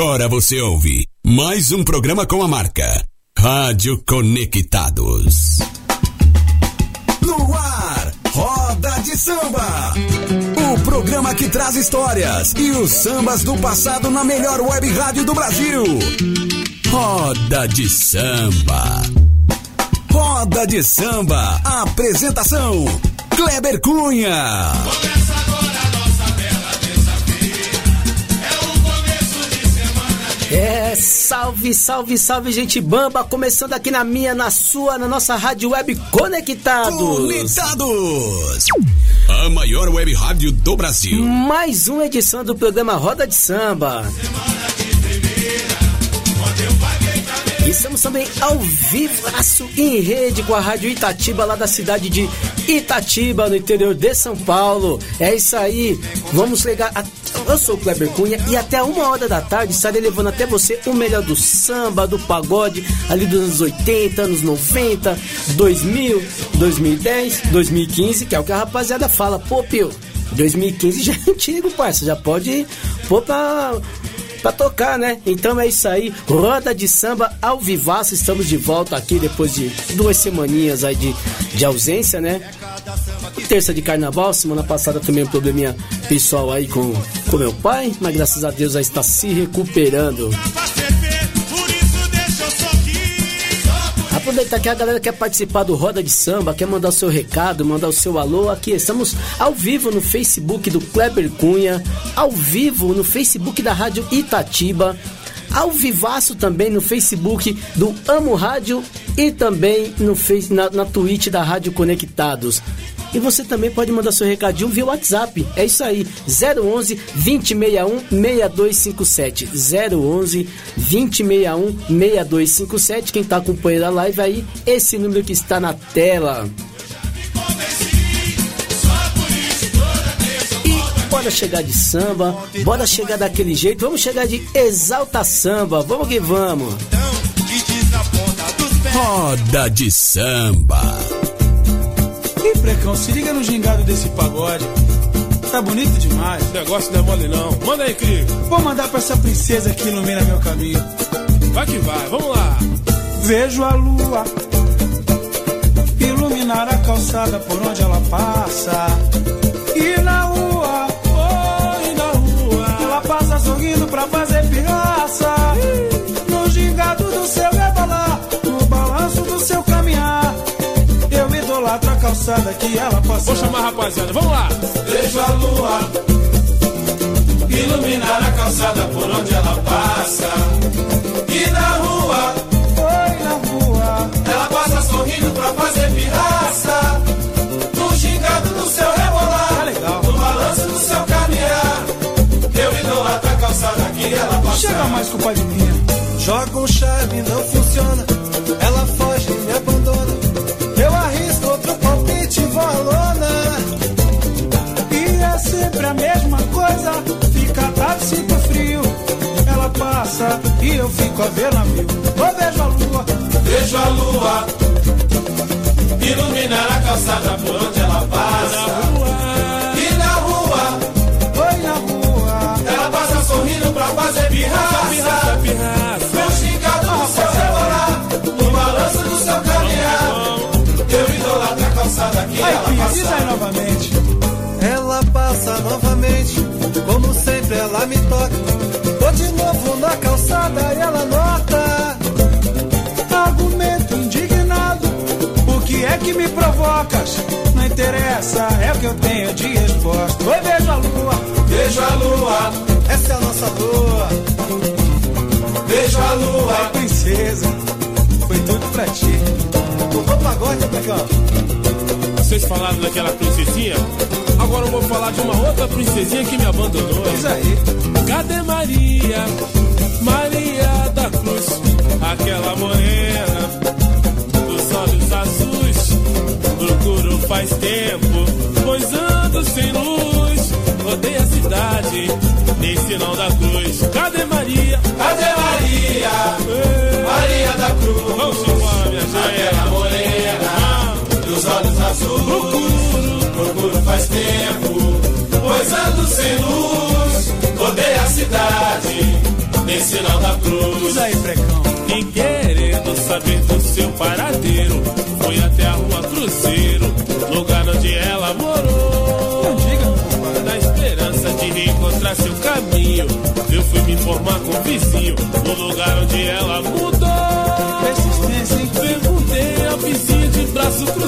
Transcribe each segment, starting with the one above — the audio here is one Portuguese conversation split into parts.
Agora você ouve mais um programa com a marca Rádio Conectados. No ar, Roda de Samba. O programa que traz histórias e os sambas do passado na melhor web rádio do Brasil. Roda de Samba. Roda de Samba. Apresentação: Kleber Cunha. Começa É, salve, salve, salve, gente bamba! Começando aqui na minha, na sua, na nossa rádio web Conectados. Conectados. A maior web rádio do Brasil. Mais uma edição do programa Roda de Samba. E Estamos também ao vivaço em rede com a Rádio Itatiba, lá da cidade de Itatiba, no interior de São Paulo. É isso aí, vamos ligar. A... Eu sou o Kleber Cunha e até uma hora da tarde estarei levando até você o melhor do samba, do pagode, ali dos anos 80, anos 90, 2000, 2010, 2015, que é o que a rapaziada fala. Pô, Pio, 2015 já é antigo, parça, já pode pôr pra pra tocar, né? Então é isso aí, roda de samba ao vivaço, estamos de volta aqui depois de duas semaninhas aí de, de ausência, né? Terça de carnaval, semana passada também um probleminha pessoal aí com, com meu pai, mas graças a Deus já está se recuperando. Aproveitar que a galera quer participar do Roda de Samba, quer mandar o seu recado, mandar o seu alô aqui. Estamos ao vivo no Facebook do Kleber Cunha, ao vivo no Facebook da Rádio Itatiba, ao vivaço também no Facebook do Amo Rádio e também no face, na, na Twitch da Rádio Conectados. E você também pode mandar seu recadinho via WhatsApp. É isso aí, 011 2061 6257. 011 2061 6257. Quem tá acompanhando a live aí, esse número que está na tela. E bora chegar de samba, bora chegar daquele jeito, vamos chegar de exalta samba, vamos que vamos. Então, que diz na ponta dos pés. Roda de Samba. Precão, se liga no gingado desse pagode. Tá bonito demais. Negócio não é mole não. Manda aí, Cri. Vou mandar pra essa princesa que ilumina meu caminho. Vai que vai, vamos lá. Vejo a lua iluminar a calçada por onde ela passa. E na rua, Oh, e na rua. ela passa sorrindo pra fazer pirraça. Que ela passa. Vou chamar a rapaziada, vamos lá. Vejo a lua iluminar a calçada por onde ela passa. E na rua, Oi, na rua. ela passa sorrindo pra fazer pirraça. No gingado do seu rebolar, Tá legal. no balanço do seu caminhar. Eu idolatro a calçada que ela passa. Chega mais culpa de mim. Joga um chave, não funciona. Ela foge, a mesma coisa. Fica tarde, sinto frio. Ela passa e eu fico a ver navio. Eu vejo a lua. Vejo a lua iluminar a calçada por onde ela passa. E na rua, Oi, na rua. ela passa sorrindo pra fazer pirraça. Pirraça, pirraça. No xingado do seu rebolar, no balanço do seu caminhar. Eu idolatro a calçada que Ai, ela diz aí passa. novamente. Passa novamente, como sempre ela me toca. Tô de novo na calçada e ela nota. Argumento indignado. O que é que me provocas? Não interessa, é o que eu tenho de resposta. Oi, vejo a lua. Vejo a lua, Essa é a nossa lua. vejo a lua. Ai, princesa. Foi tudo pra ti. Tocou pagode, Precão? Vocês falaram daquela princesinha? Agora eu vou falar de uma outra princesinha que me abandonou. Diz aí. Cadê Maria? Maria da Cruz, aquela morena dos olhos azuis. Procuro faz tempo, pois ando sem luz. Odeio a cidade, nem sinal da cruz. Cadê Maria? Cadê Maria? Ê, Maria da Cruz. Vamos embora, minha gente. Aquela morena dos olhos azuis. Procuro, procuro faz tempo, pois ando sem luz, odeio a cidade, nem sinal da cruz. Diz aí, precão. E querendo saber do seu paradeiro, fui até a rua Cruzeiro, lugar onde ela morou. Diga. Na esperança de reencontrar seu caminho, eu fui me informar com o vizinho, no lugar onde ela morou.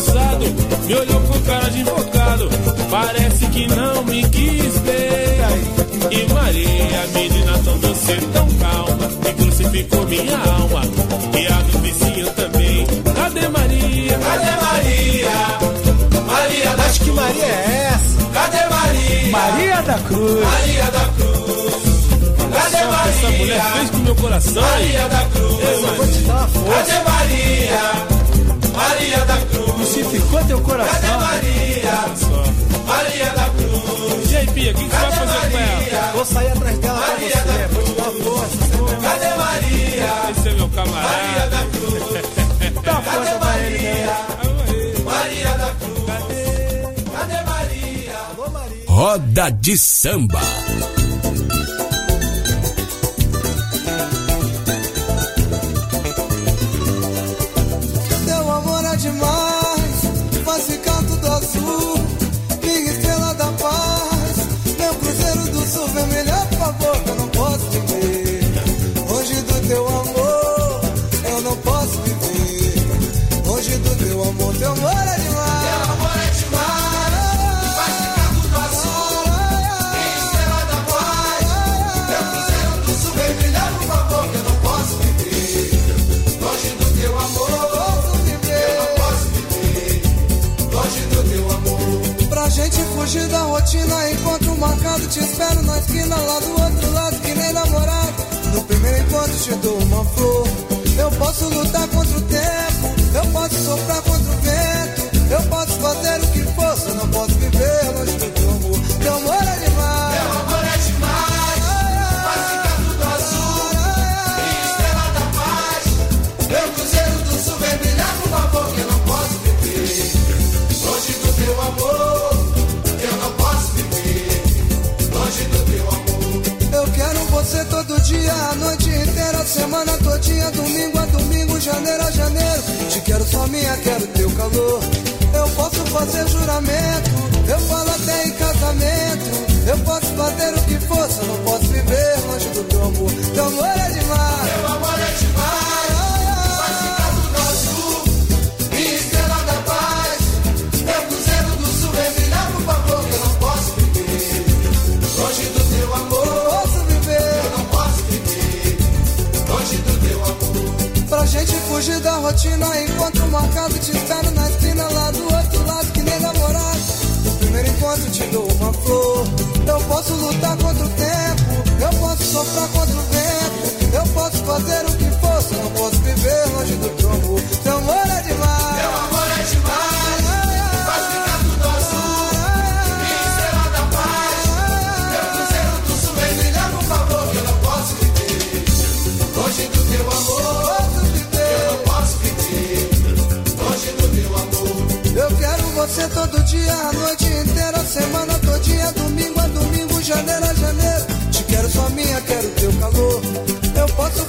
cansado, me olhou com cara de invocado. Parece que não me quis ver. E Maria, menina tão doce, tão calma, que crucificou minha alma. E a do vizinho também. Cadê Maria? Cadê Maria? Maria da Acho que Maria é essa. Cadê Maria? Maria da Cruz. Maria da Cruz. Cadê Maria? Essa mulher fez com meu coração. Maria da Cruz. Eu vou te dar uma força. Cadê Maria? Maria da Cruz. Crucificou teu coração. Cadê Maria? Maria da Cruz. E aí, Pia, o que, você vai fazer Maria? com ela? Vou sair atrás dela Maria da Cruz. Vou te dar força. Cadê Maria? Esse é meu camarada. Maria da Cruz. Dá Cadê Maria? pra ele, né? Maria da Cruz. Cadê? Maria? Maria? Roda de samba. te espero na esquina lá do outro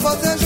fazer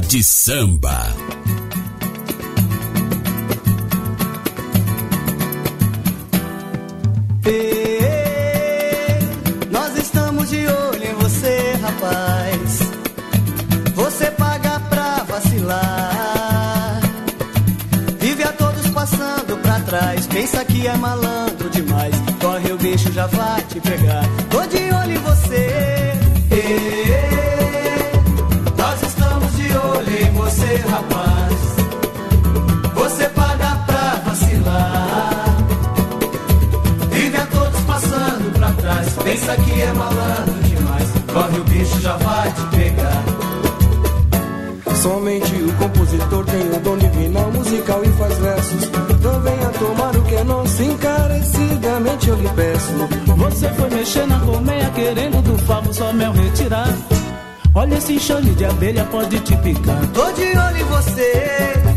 De Samba. Ei, nós estamos de olho em você, rapaz. Você paga pra vacilar. Vive a todos passando pra trás. Pensa que é malandro demais. Corre, o bicho já vai te pegar. Pensa que é malandro demais. Corre, o bicho já vai te pegar. Somente o compositor tem o dom divinal musical e faz versos. Então venha tomar o que é nosso, encarecidamente eu lhe peço. Você foi mexer na colmeia querendo do favo só mel retirar. Olha esse enxame de abelha pode te picar. Tô de olho em você.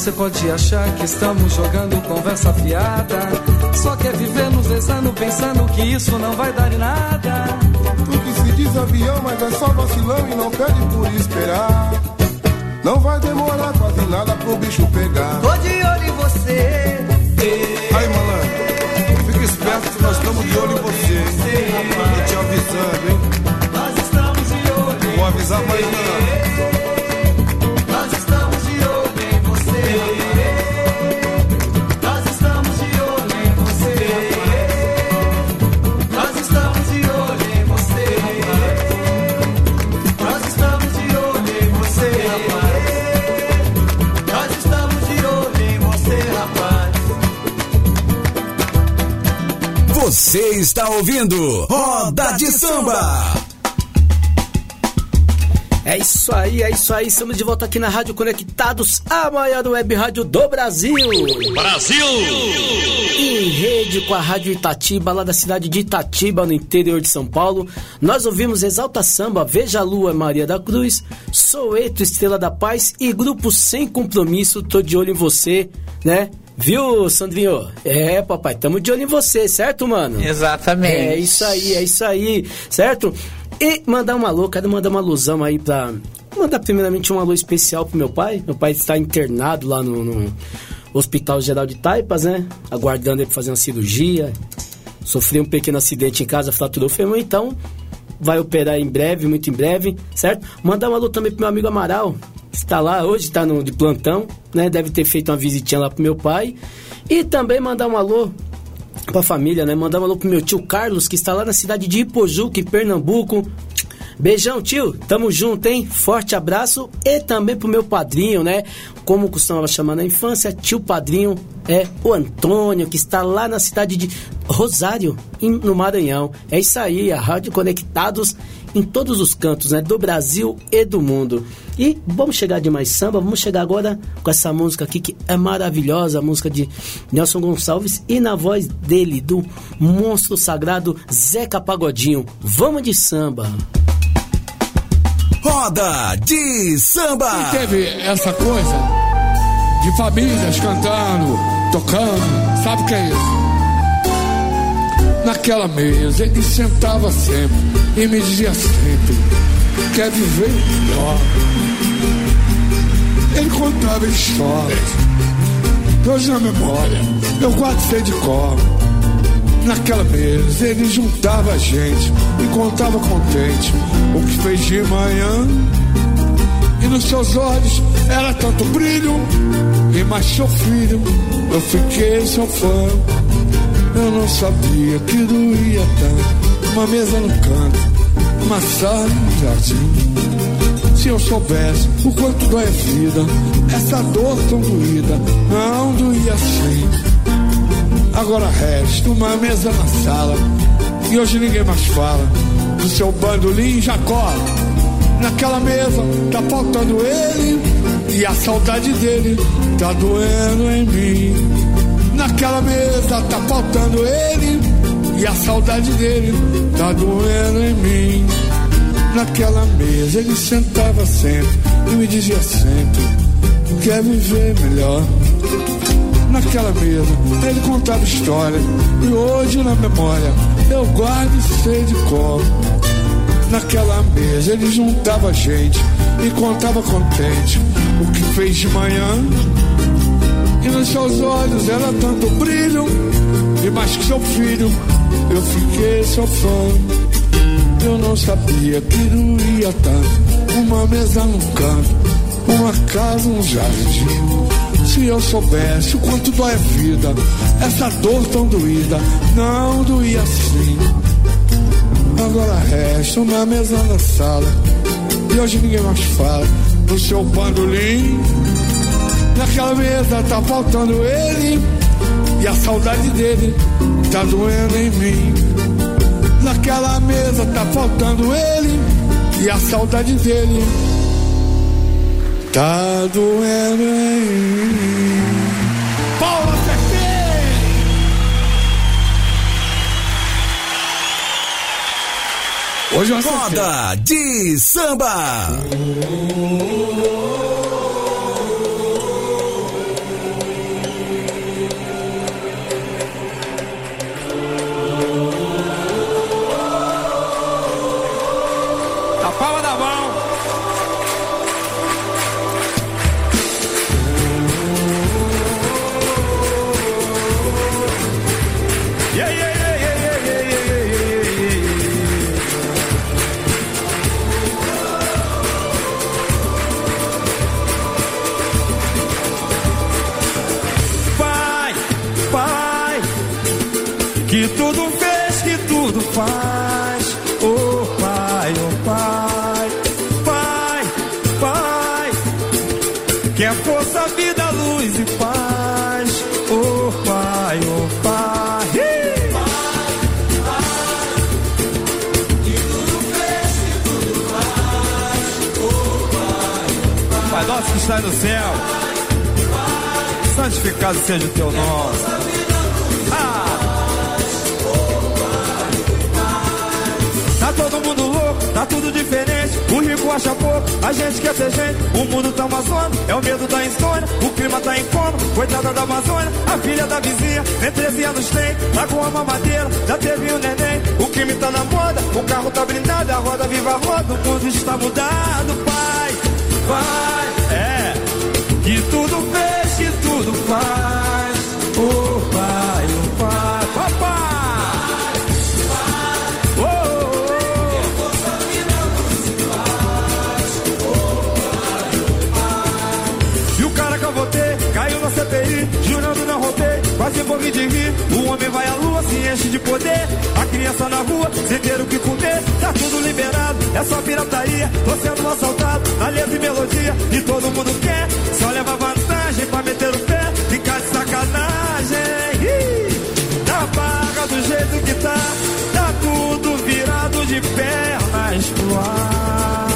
Você pode achar que estamos jogando conversa fiada. Só quer viver nos desando, pensando que isso não vai dar em nada. Tu que se diz avião, mas é só vacilão e não pede por esperar. Não vai demorar quase nada pro bicho pegar. Tô de olho em você. Aí, malandro, fica esperto que nós estamos de olho em você, hein? Tô te avisando, hein? Nós estamos de olho. Vou avisar mais não. Você está ouvindo Roda de Samba. É isso aí, é isso aí. Estamos de volta aqui na Rádio Conectados, a maior web rádio do Brasil. Brasil! Em rede com a Rádio Itatiba, lá da cidade de Itatiba, no interior de São Paulo. Nós ouvimos Exalta Samba, Veja a Lua, Maria da Cruz, Soueto, Estrela da Paz e Grupo Sem Compromisso, Tô de Olho em Você, né? Viu, Sandrinho? É, papai, tamo de olho em você, certo, mano? Exatamente. É isso aí, é isso aí, certo? E mandar um alô, quero mandar uma alusão aí pra. Mandar primeiramente um alô especial pro meu pai. Meu pai está internado lá no, no Hospital Geral de Taipas, né? Aguardando ele pra fazer uma cirurgia. Sofreu um pequeno acidente em casa, fraturou o fêmur, então vai operar em breve, muito em breve, certo? Mandar um alô também pro meu amigo Amaral, está lá hoje, está de plantão, né? Deve ter feito uma visitinha lá pro meu pai. E também mandar um alô pra família, né? Mandar um alô pro meu tio Carlos, que está lá na cidade de Ipojuca, em Pernambuco. Beijão, tio. Tamo junto, hein? Forte abraço. E também pro meu padrinho, né? Como costumava chamar na infância, tio padrinho é o Antônio, que está lá na cidade de Rosário, no Maranhão. É isso aí, a Rádio Conectados em todos os cantos, né? Do Brasil e do mundo. E vamos chegar de mais samba, vamos chegar agora com essa música aqui que é maravilhosa, a música de Nelson Gonçalves e na voz dele, do monstro sagrado Zeca Pagodinho. Vamos de samba. Roda de Samba. Teve essa coisa de famílias cantando, tocando, sabe o que é isso? Naquela mesa ele sentava sempre e me dizia sempre: Quer viver melhor? Histórias que hoje na memória eu guardo sei de cor. Naquela mesa ele juntava a gente e contava contente o que fez de manhã. E nos seus olhos era tanto brilho, e mais seu filho, eu fiquei seu fã. Eu não sabia que doía tanto, uma mesa no canto, uma sala no jardim. Se eu soubesse o quanto dói a vida, essa dor tão doída, não doía assim. Agora resta uma mesa na sala E hoje ninguém mais fala. Do seu bandolim Jacó Naquela mesa tá faltando ele E a saudade dele tá doendo em mim. Naquela mesa tá faltando ele E a saudade dele tá doendo em mim Naquela mesa ele sentava sempre E me dizia sempre quer viver melhor. Naquela mesa, ele contava história. E hoje na memória, eu guardo e sei de cor. Naquela mesa, ele juntava gente e contava contente o que fez de manhã. E nos seus olhos era tanto brilho. E mais que seu filho, eu fiquei seu fã. Eu não sabia que doía tanto. Uma mesa num canto, uma casa, um jardim. Se eu soubesse o quanto dói a vida, essa dor tão doída, não doía assim. Agora resta uma mesa na sala, e hoje ninguém mais fala do seu bandolim. Naquela mesa tá faltando ele, e a saudade dele tá doendo em mim. Naquela mesa tá faltando ele e a saudade dele tá doendo em. Paula! Hoje eu acertei. Roda de samba. No céu, santificado seja o teu nome. Ah! Tá todo mundo louco, tá tudo diferente. O rico acha pouco, a gente quer ser gente. O mundo tá uma zona, é o medo da insônia. O clima tá em coma, coitada da Amazônia. A filha da vizinha, nem 13 anos tem. Tá com uma madeira, já teve um neném. O crime tá na moda, o carro tá blindado. A roda viva a roda, o mundo está mudado, pai. Pai, é. Que tudo fez, que tudo faz. Oh pai, quase morri de rir. O homem vai à lua, se enche de poder. A criança na rua, sem ter o que comer, tá tudo liberado, é só pirataria. Tô sendo assaltado, na letra e melodia, e todo mundo quer, só leva vantagem pra meter o pé, ficar de sacanagem. Ih, Na barra do jeito que tá, tá tudo virado de pernas pro ar.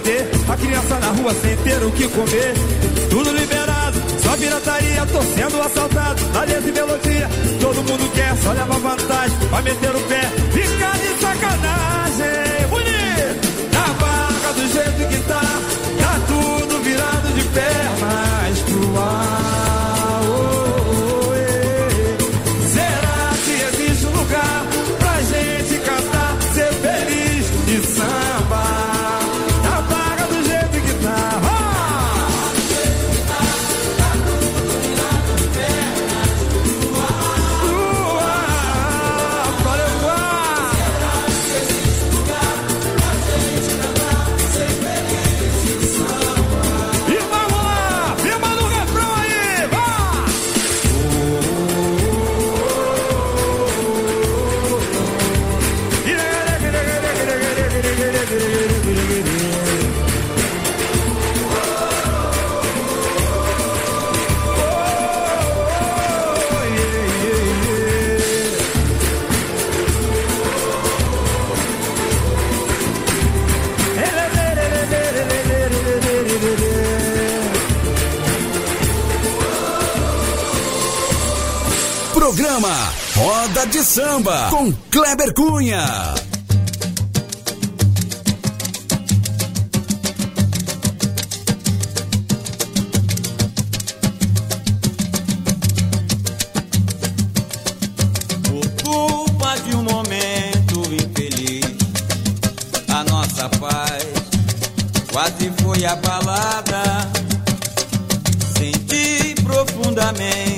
A criança na rua sem ter o que comer. Tudo liberado, só pirataria. Tô sendo assaltado, letra e melodia. Todo mundo quer, só leva vantagem. Vai meter o pé, fica de sacanagem. Bonito! Na barra do jeito que tá Roda de Samba com Kleber Cunha. Por culpa de um momento infeliz, a nossa paz quase foi abalada. Senti profundamente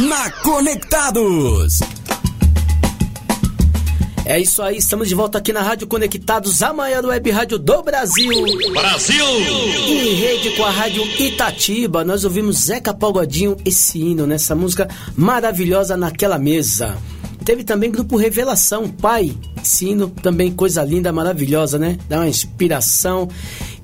na Conectados. É isso aí, estamos de volta aqui na Rádio Conectados, a maior web rádio do Brasil. Brasil! Em rede com a Rádio Itatiba, nós ouvimos Zeca Pagodinho, esse hino, nessa música maravilhosa naquela mesa. Teve também grupo Revelação, Pai, esse hino também coisa linda, maravilhosa, né? Dá uma inspiração.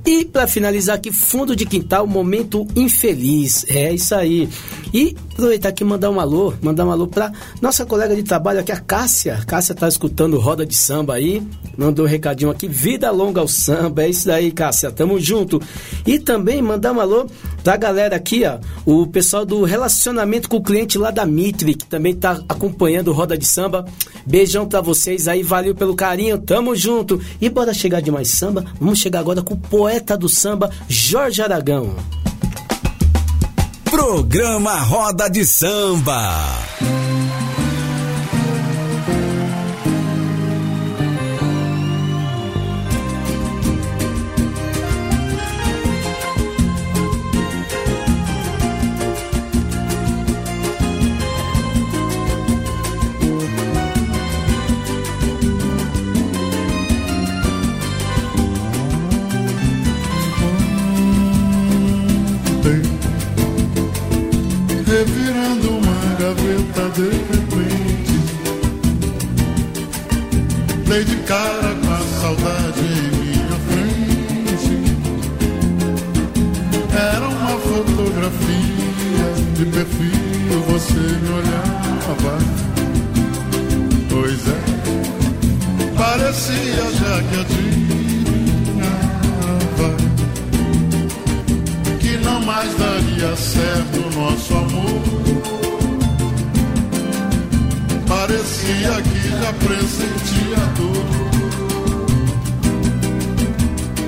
E para finalizar aqui, fundo de quintal, momento infeliz. É isso aí. E aproveitar aqui e mandar um alô, mandar um alô para nossa colega de trabalho aqui, a Cássia. Cássia tá escutando Roda de Samba aí. Mandou um recadinho aqui, vida longa ao samba. É isso daí, Cássia. Tamo junto. E também mandar um alô pra galera aqui, ó, o pessoal do relacionamento com o cliente lá da Mitre, que também tá acompanhando Roda de Samba. Beijão pra vocês aí, valeu pelo carinho, tamo junto. E bora chegar de mais samba? Vamos chegar agora com o poeta do samba, Jorge Aragão. Programa Roda de Samba. gaveta de repente. Dei de cara com a saudade em minha frente. Era uma fotografia de perfil, você me olhava. Pois é, parecia já que adivinhava que não mais daria certo o nosso amor. Parecia que já pressentia tudo.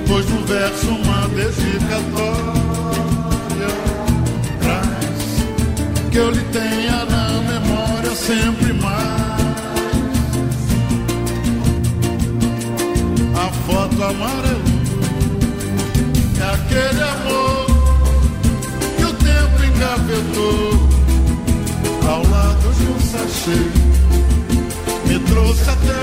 Pois no verso uma dedicatória traz que eu lhe tenha na memória sempre mais. A foto amarela é aquele amor que o tempo engavetou ao lado de um sachê. Something.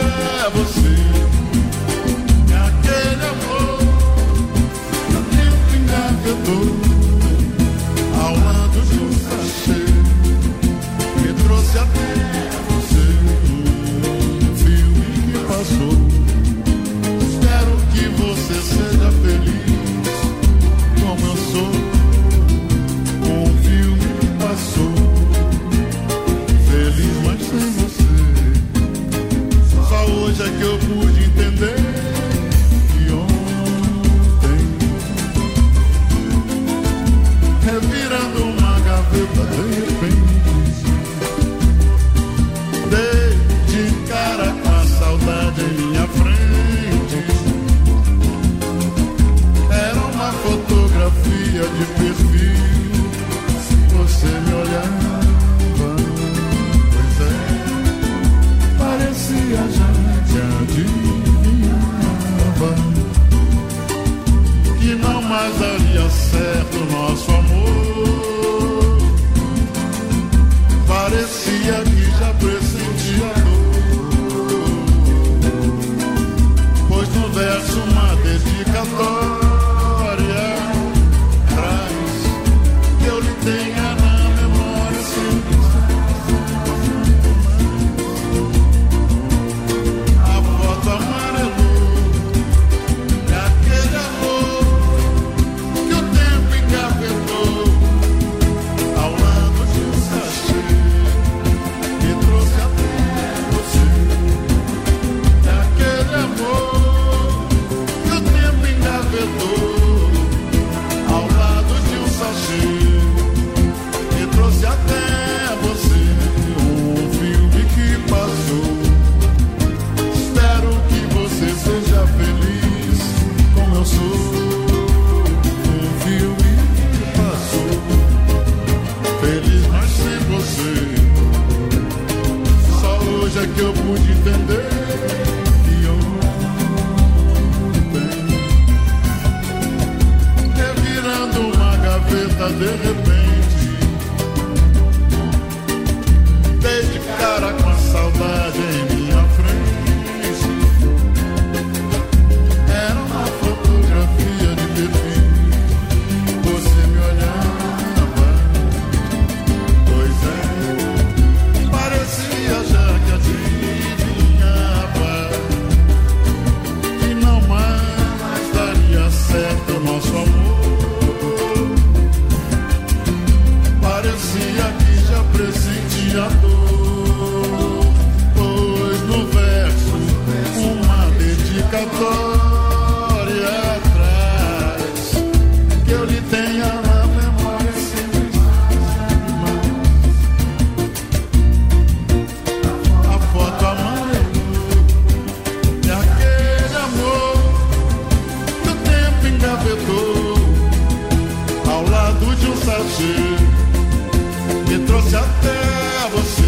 me trouxe até você.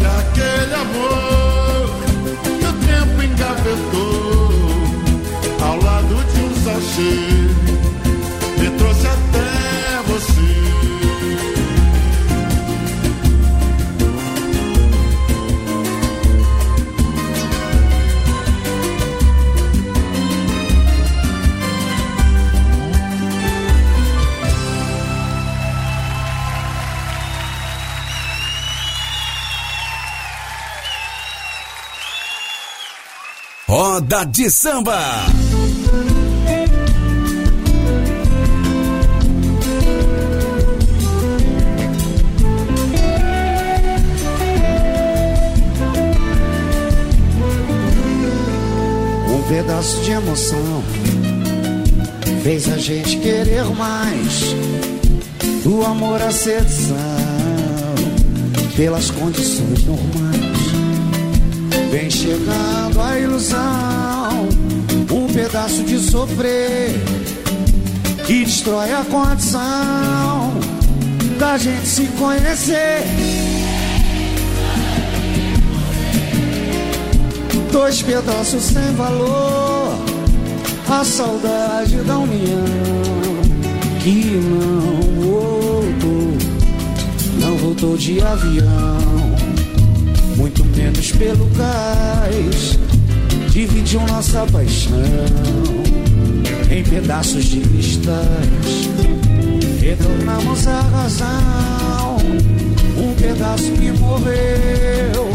E aquele amor que o tempo engavetou ao lado de um sachê. Roda de Samba. Um pedaço de emoção fez a gente querer mais. O amor, a sedução, pelas condições normais Vem chegando a ilusão, um pedaço de sofrer que destrói a condição da gente se conhecer. Dois pedaços sem valor, a saudade da união que não voltou, não voltou de avião, menos pelo cais, dividiu nossa paixão em pedaços de cristais. Retornamos à razão, um pedaço que morreu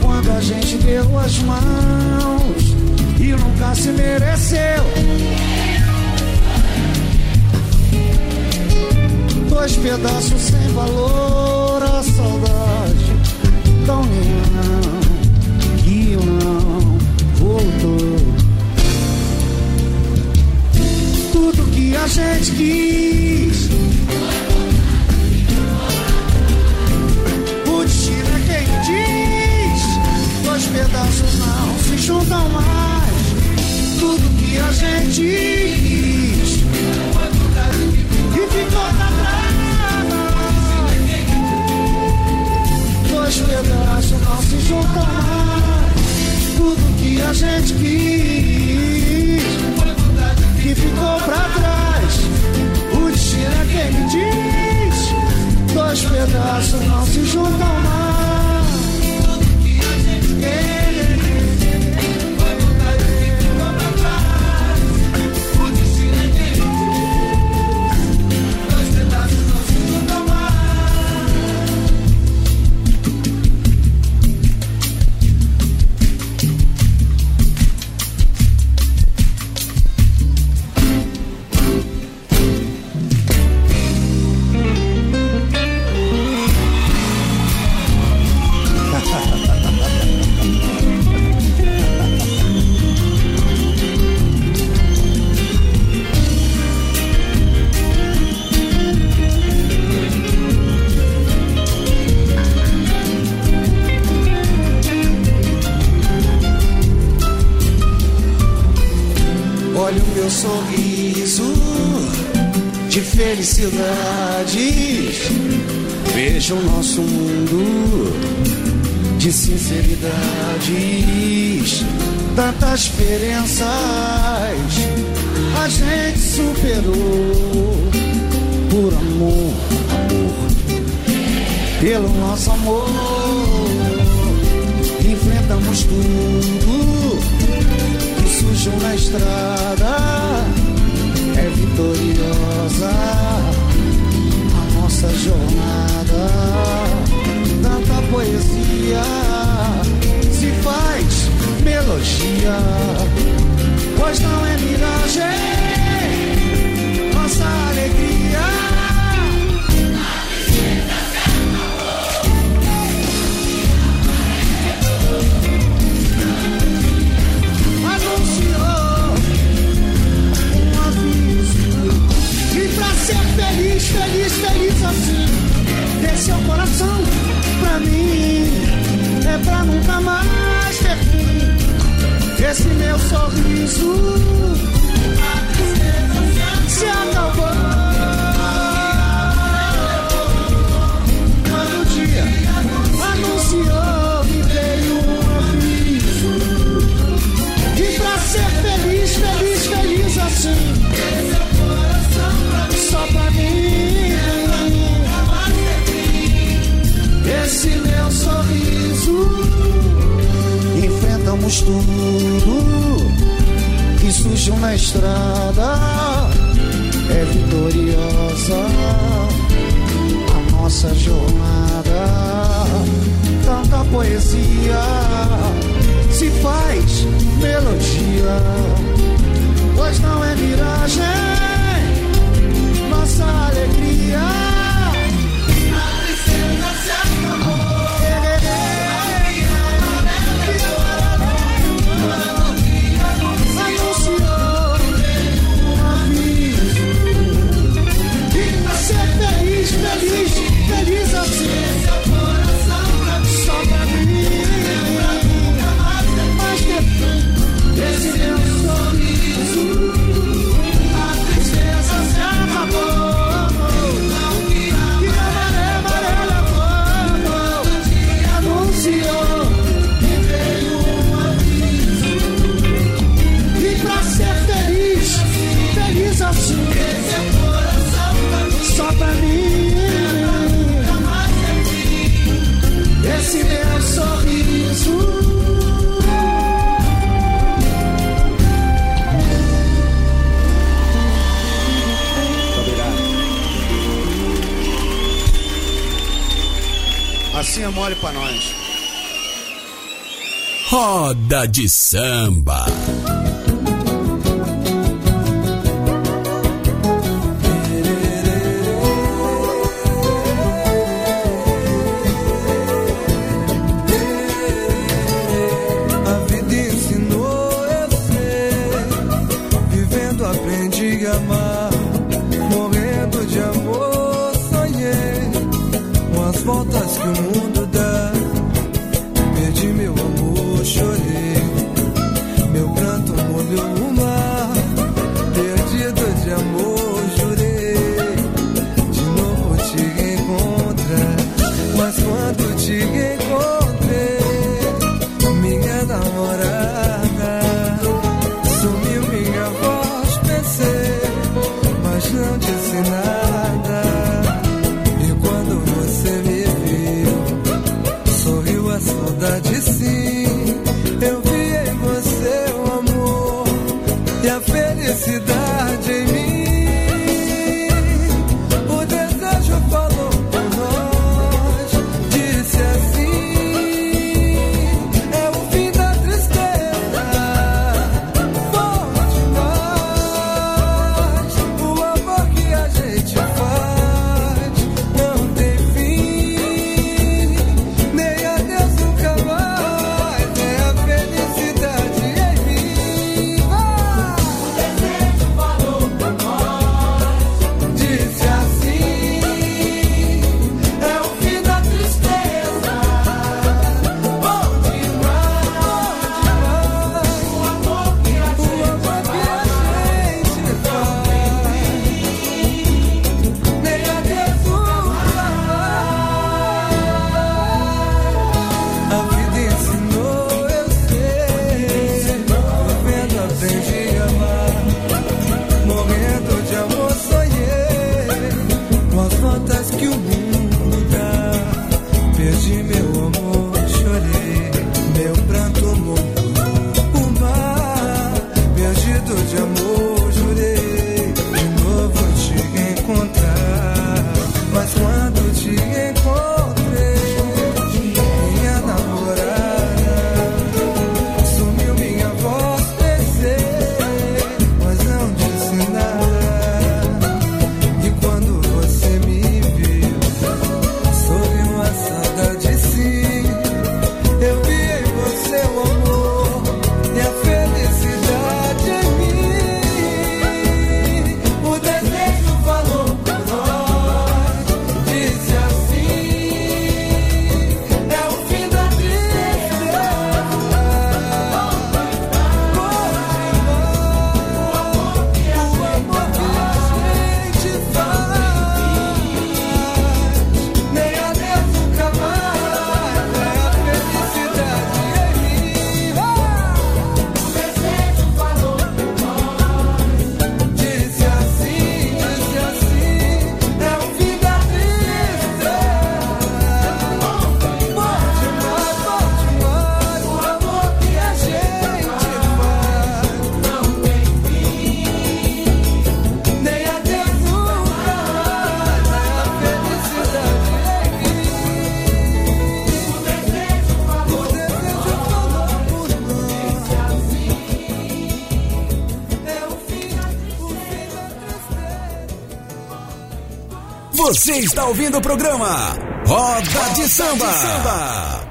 quando a gente deu as mãos e nunca se mereceu. Dois pedaços sem valor, a saudade da união Tudo que a gente quis. O destino é quem diz. Dois pedaços não se juntam mais. Tudo que a gente quis. E ficou pra trás. Dois pedaços não se juntam mais. Tudo que a gente quis. Que ficou pra trás. O destino é quem me diz. Dois pedaços não se juntam mais. Olha o meu sorriso de felicidades. Veja o nosso mundo de sinceridades. Tantas diferenças a gente superou por amor, amor, pelo nosso amor. Enfrentamos tudo surgiu na estrada é vitoriosa a nossa jornada. Tanta poesia se faz melodia, pois não é miragem nossa alegria. Ser feliz, feliz, feliz assim, dê seu coração pra mim. É pra nunca mais ter fim. Esse meu sorriso estrada. É vitoriosa a nossa jornada. Tanta poesia se faz melodia, pois não é miragem esse meu sorriso. Assim é mole pra nós. Roda de samba. Você está ouvindo o programa Roda de Samba.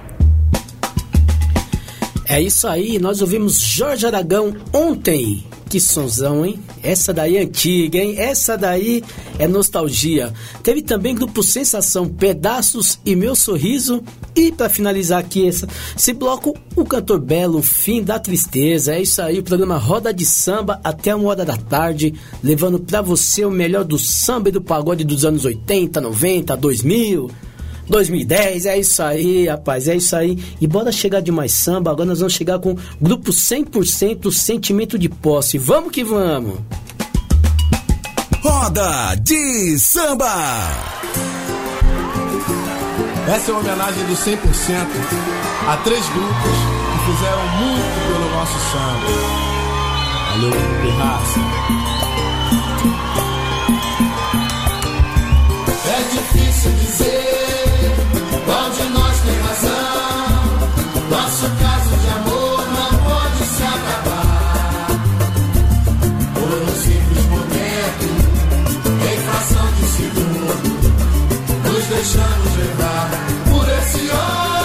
É isso aí, nós ouvimos Jorge Aragão ontem. Que sonzão, hein? Essa daí é antiga, hein? Essa daí é nostalgia. Teve também grupo Sensação, Pedaços e Meu Sorriso. E para finalizar aqui essa, esse bloco, o cantor Belo, Fim da Tristeza. É isso aí, o programa Roda de Samba até uma hora da tarde, levando para você o melhor do samba e do pagode dos anos 80, 90, 2000. 2010, é isso aí, rapaz, é isso aí. E bora chegar de mais samba, agora nós vamos chegar com grupo 100% sentimento de posse. Vamos que vamos! Roda de Samba! Essa é uma homenagem do 100% a três grupos que fizeram muito pelo nosso samba. Valeu, Pirraça! É difícil dizer qual de nós tem razão? Nosso caso de amor não pode se acabar. Por um simples momento, em fração de segundo, nos deixamos levar por esse ódio.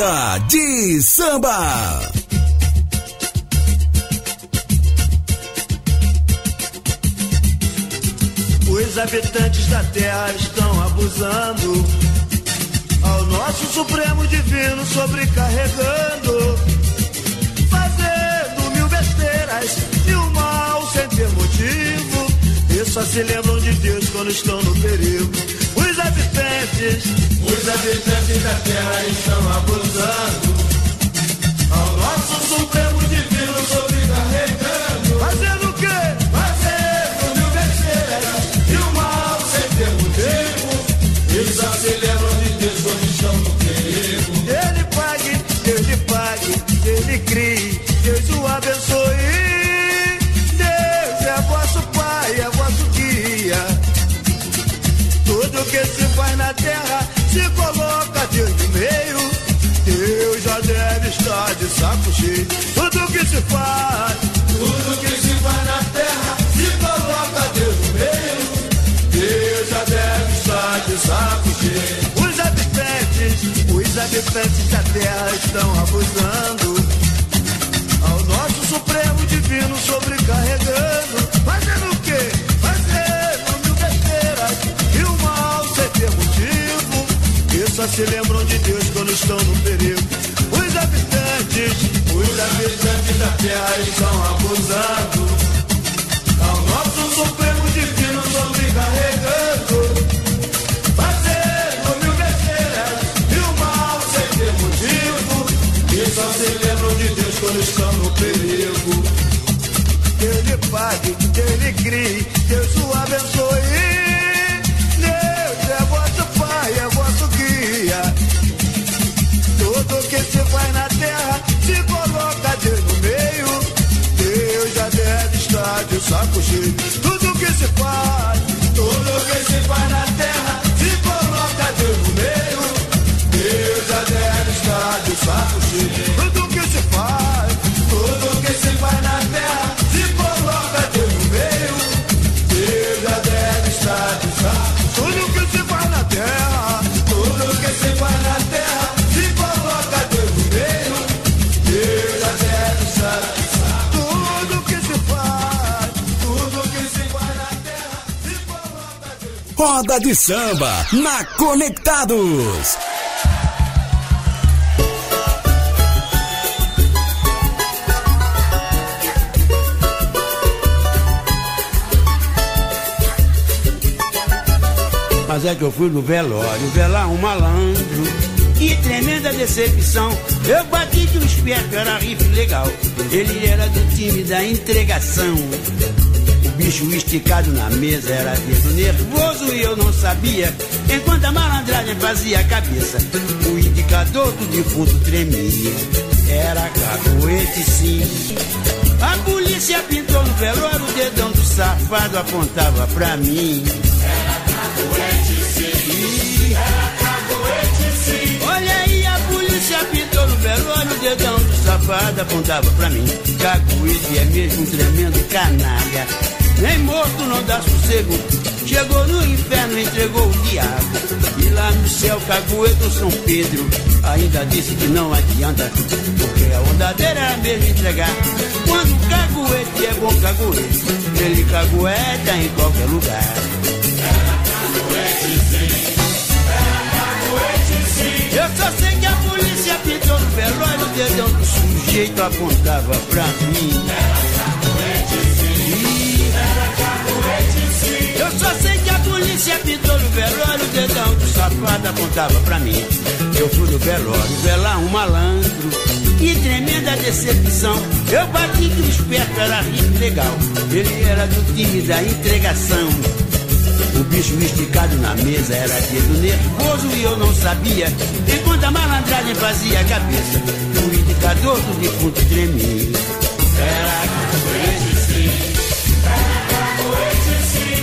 Roda de Samba. Os habitantes da terra estão abusando, ao nosso Supremo Divino sobrecarregando, fazendo mil besteiras e o mal sem ter motivo. E só se lembram de Deus quando estão no perigo habitantes, os habitantes da terra estão abusando. Ao nosso Supremo se coloca no meio. Deus já deve estar de saco cheio. Tudo que se faz, Tudo que se faz na terra, se coloca no meio. Deus já deve estar de saco cheio. Os habitantes, os habitantes da terra estão abusando. Ao nosso Supremo Divino sobrecarregando. Só se lembram de Deus quando estão no perigo. Os habitantes, os habitantes da terra estão abusando. Ao nosso Supremo Divino sobrecarregando. Fazendo mil besteiras e o mal sem ter motivo. E só se lembram de Deus quando estão no perigo. Ele pague, que ele crie, Deus saco cheio. Tudo que se faz, Tudo que se faz na terra, se coloca Deus no meio. Deus deve estar de saco cheio. Roda de samba na Conectados. Mas é que eu fui no velório, velar um malandro. Que tremenda decepção. Eu bati que o esperto era riff legal. Ele era do time da entregação. Bicho esticado na mesa era dedo nervoso e eu não sabia. Enquanto a malandragem fazia a cabeça, o indicador do defunto tremia. Era cacoete sim. A polícia pintou no velório, o dedão do safado apontava pra mim. Olha aí, a polícia pintou no velório, o dedão do safado apontava pra mim. Caguete é mesmo um tremendo canalha. Nem morto não dá sossego. Chegou no inferno, entregou o diabo. E lá no céu, Cagueto São Pedro ainda disse que não adianta. Porque a onda dele era mesmo entregar. Quando o caguete é bom caguete, ele cagueta em qualquer lugar. Eu só sei que a polícia pintou no velório, o dedão do sujeito apontava pra mim. Só sei que a polícia pintou no velório, o dedão do safado apontava pra mim. Eu fui no velório, velar um malandro. Que tremenda decepção. Eu bati que o esperto era rico legal. Ele era do time da entregação. O bicho esticado na mesa era dedo nervoso e eu não sabia. Enquanto a malandragem fazia a cabeça, o indicador do defunto tremia. Era cacoete sim.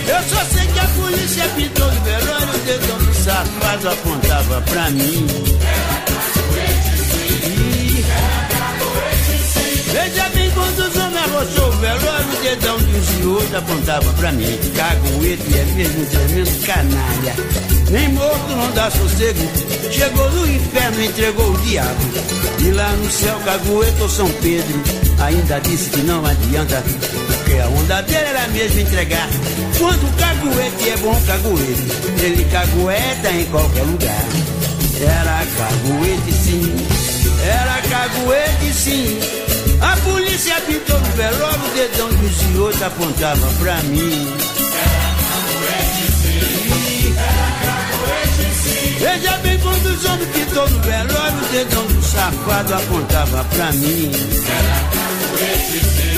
Eu só sei que a polícia pintou no velório, o dedão do safado apontava pra mim. Veja bem quando os homens arrochou o velório, o dedão de um zioto apontava pra mim. Caguete é mesmo tremendo canalha. Nem morto não dá sossego. Chegou no inferno, entregou o diabo. E lá no céu, Caguete ou São Pedro ainda disse que não adianta. A onda dele era mesmo entregar. Quando o caguete é bom caguete, ele cagueta em qualquer lugar. Era caguete sim, era caguete sim. A polícia pintou no velório, o dedão do senhor apontava pra mim. Veja bem quando os homens pintou no velório, o dedão do safado apontava pra mim. Ih.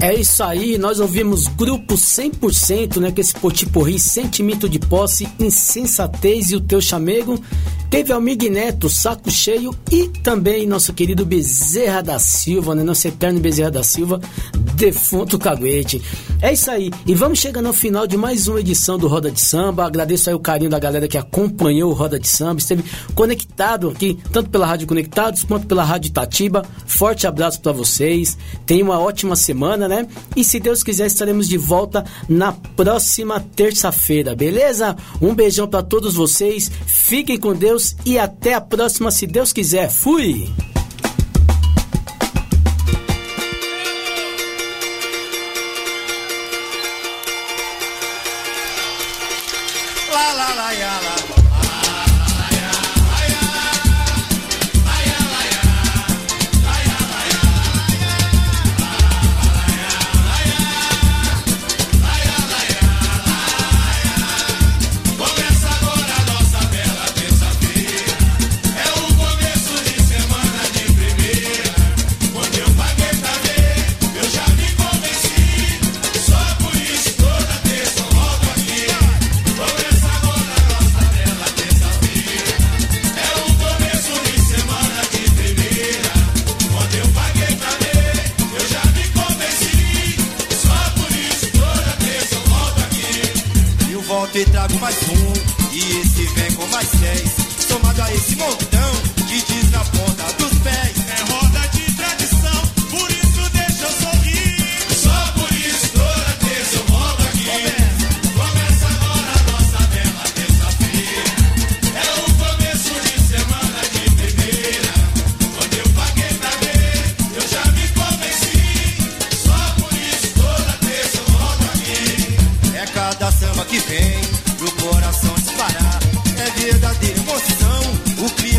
É isso aí, nós ouvimos grupo 100%, né, com esse potiporri, sentimento de posse, insensatez e o teu chamego. Teve Almig Neto, saco cheio e também nosso querido Bezerra da Silva, né, nosso eterno Bezerra da Silva, defunto caguete. É isso aí, e vamos chegando ao final de mais uma edição do Roda de Samba. Agradeço aí o carinho da galera que acompanhou o Roda de Samba, esteve conectado aqui, tanto pela Rádio Conectados quanto pela Rádio Itatiba. Forte abraço para vocês, tenham uma ótima semana, né? E se Deus quiser, estaremos de volta na próxima terça-feira, beleza? Um beijão para todos vocês, fiquem com Deus e até a próxima, se Deus quiser. Fui! Verdadeira emoção. O clima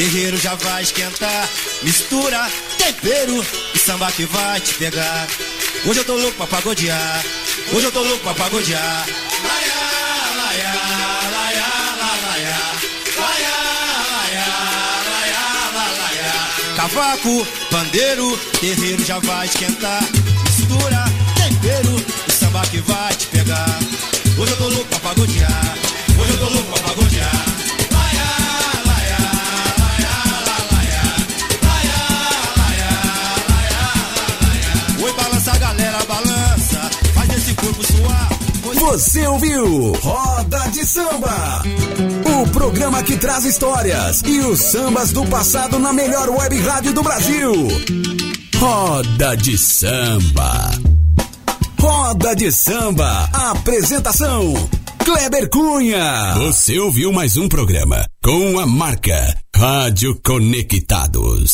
terreiro já vai esquentar. Mistura, tempero e samba que vai te pegar. Hoje eu tô louco pra pagodear. Hoje eu tô louco pra pagodear. Cavaco, bandeiro, terreiro já vai esquentar. Mistura, tempero e samba que vai te pegar. Hoje eu tô louco pra pagodear. Hoje eu tô louco pra pagodear. Balança, galera, balança. Faz esse corpo suar. Você ouviu Roda de Samba. O programa que traz histórias e os sambas do passado na melhor web rádio do Brasil. Roda de Samba. Roda de Samba. Apresentação: Kleber Cunha. Você ouviu mais um programa com a marca Rádio Conectados.